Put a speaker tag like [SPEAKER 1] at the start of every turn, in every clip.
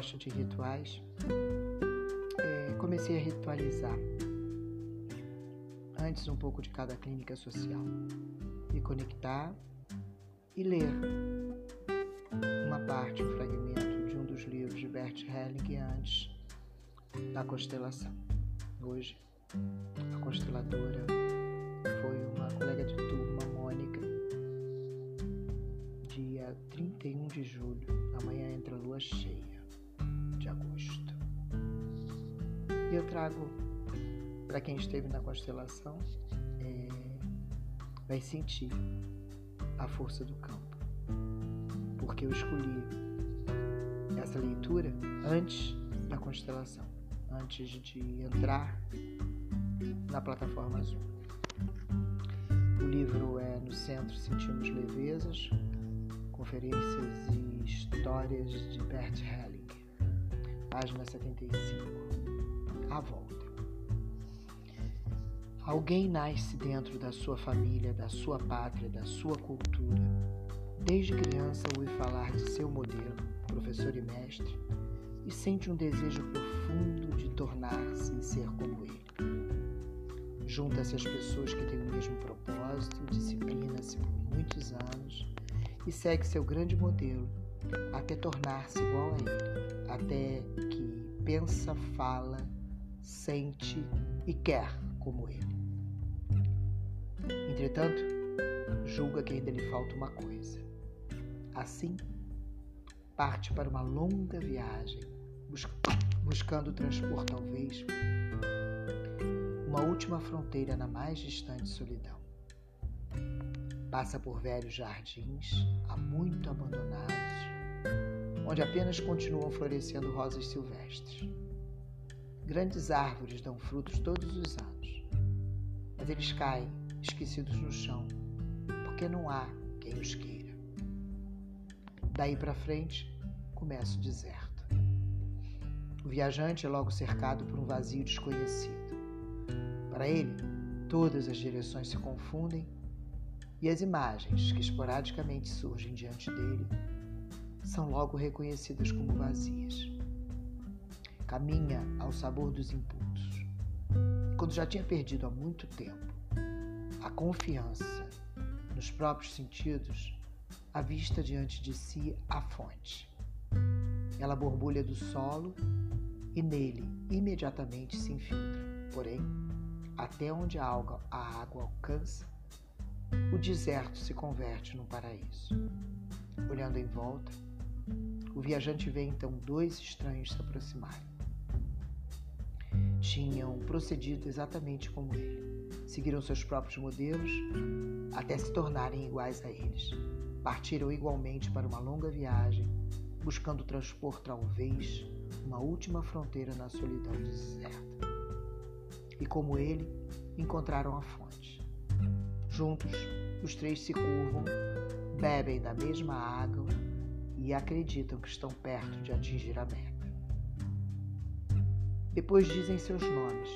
[SPEAKER 1] gosta de rituais, é, comecei a ritualizar. Antes um pouco de cada clínica social. Me conectar e ler uma parte, um fragmento de um dos livros de Bert Helling antes da constelação. Hoje, a consteladora foi uma colega de turma, Mônica, dia 31 de julho. Amanhã entra lua cheia de agosto. E eu trago para quem esteve na constelação, é, vai sentir a força do campo. Porque eu escolhi essa leitura antes da constelação, antes de entrar na plataforma Zoom. O livro é No Centro Sentimos Levezas, Conferências e Histórias de Bert Helling, página 75. A volta. Alguém nasce dentro da sua família, da sua pátria, da sua cultura. Desde criança ouve falar de seu modelo, professor e mestre, e sente um desejo profundo de tornar-se e ser como ele. Junta-se às pessoas que têm o mesmo propósito, disciplina-se por muitos anos e segue seu grande modelo até tornar-se igual a ele, até que pensa, fala, sente e quer como ele. Entretanto, julga que ainda lhe falta uma coisa. Assim, parte para uma longa viagem, buscando transpor talvez uma última fronteira na mais distante solidão. Passa por velhos jardins, há muito abandonados, onde apenas continuam florescendo rosas silvestres. Grandes árvores dão frutos todos os anos, mas eles caem esquecidos no chão, porque não há quem os queira. Daí para frente, começa o deserto. O viajante é logo cercado por um vazio desconhecido. Para ele, todas as direções se confundem e as imagens que esporadicamente surgem diante dele são logo reconhecidas como vazias. Caminha ao sabor dos impulsos. Quando já tinha perdido há muito tempo a confiança nos próprios sentidos, à vista diante de si a fonte. Ela borbulha do solo e nele imediatamente se infiltra. Porém, até onde a água, a água alcança, o deserto se converte num paraíso. Olhando em volta, o viajante vê então dois estranhos se aproximarem. Tinham procedido exatamente como ele seguiram seus próprios modelos até se tornarem iguais a eles. Partiram igualmente para uma longa viagem, buscando transpor talvez uma última fronteira na solidão deserta. E como ele, encontraram a fonte. Juntos, os três se curvam, bebem da mesma água e acreditam que estão perto de atingir a meta. Depois dizem seus nomes,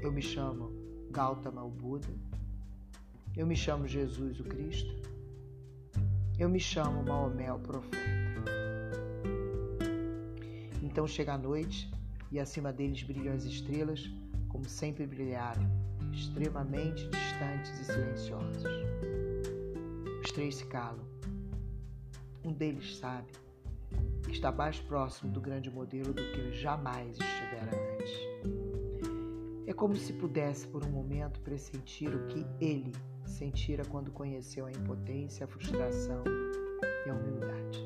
[SPEAKER 1] eu me chamo Gautama o Buda. Eu me chamo Jesus o Cristo. Eu me chamo Maomé o Profeta. Então chega a noite e acima deles brilham as estrelas, como sempre brilharam, extremamente distantes e silenciosos. Os três se calam. Um deles sabe que está mais próximo do grande modelo do que jamais estivera antes. É como se pudesse por um momento pressentir o que ele sentira quando conheceu a impotência, a frustração e a humildade.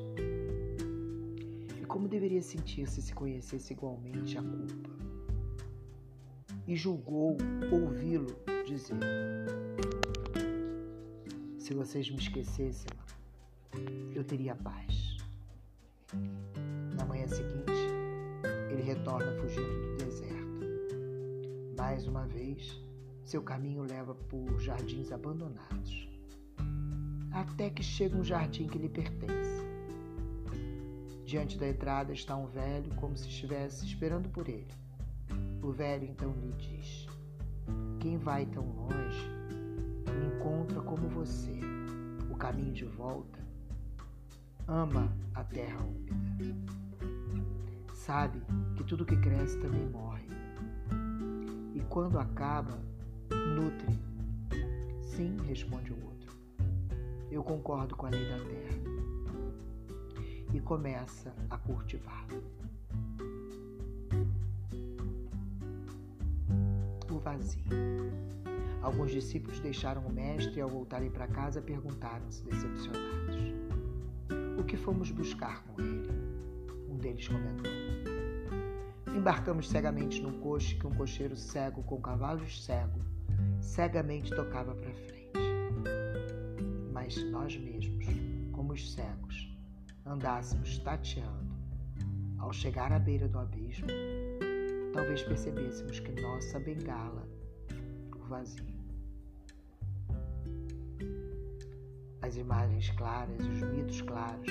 [SPEAKER 1] E como deveria sentir-se se conhecesse igualmente a culpa. E julgou ouvi-lo dizer: Se vocês me esquecessem, eu teria paz. Na manhã seguinte, ele retorna fugindo do deserto. Mais uma vez, seu caminho leva por jardins abandonados, até que chega um jardim que lhe pertence. Diante da entrada está um velho, como se estivesse esperando por ele. O velho então lhe diz: Quem vai tão longe encontra como você. O caminho de volta ama a terra úmida. sabe que tudo que cresce também morre. E quando acaba, nutre. Sim, responde o outro. Eu concordo com a lei da terra. E começa a cultivar. O vazio. Alguns discípulos deixaram o mestre e, ao voltarem para casa, perguntaram-se decepcionados: O que fomos buscar com ele? Um deles comentou: Embarcamos cegamente num coche que um cocheiro cego com cavalos cego cegamente tocava para frente. Mas nós mesmos, como os cegos, andássemos tateando, ao chegar à beira do abismo, talvez percebêssemos que nossa bengala, o vazio. As imagens claras os mitos claros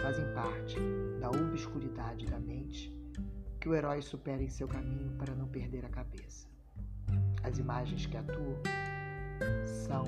[SPEAKER 1] fazem parte da obscuridade da mente que o herói supera em seu caminho para não perder a cabeça. As imagens que atuam são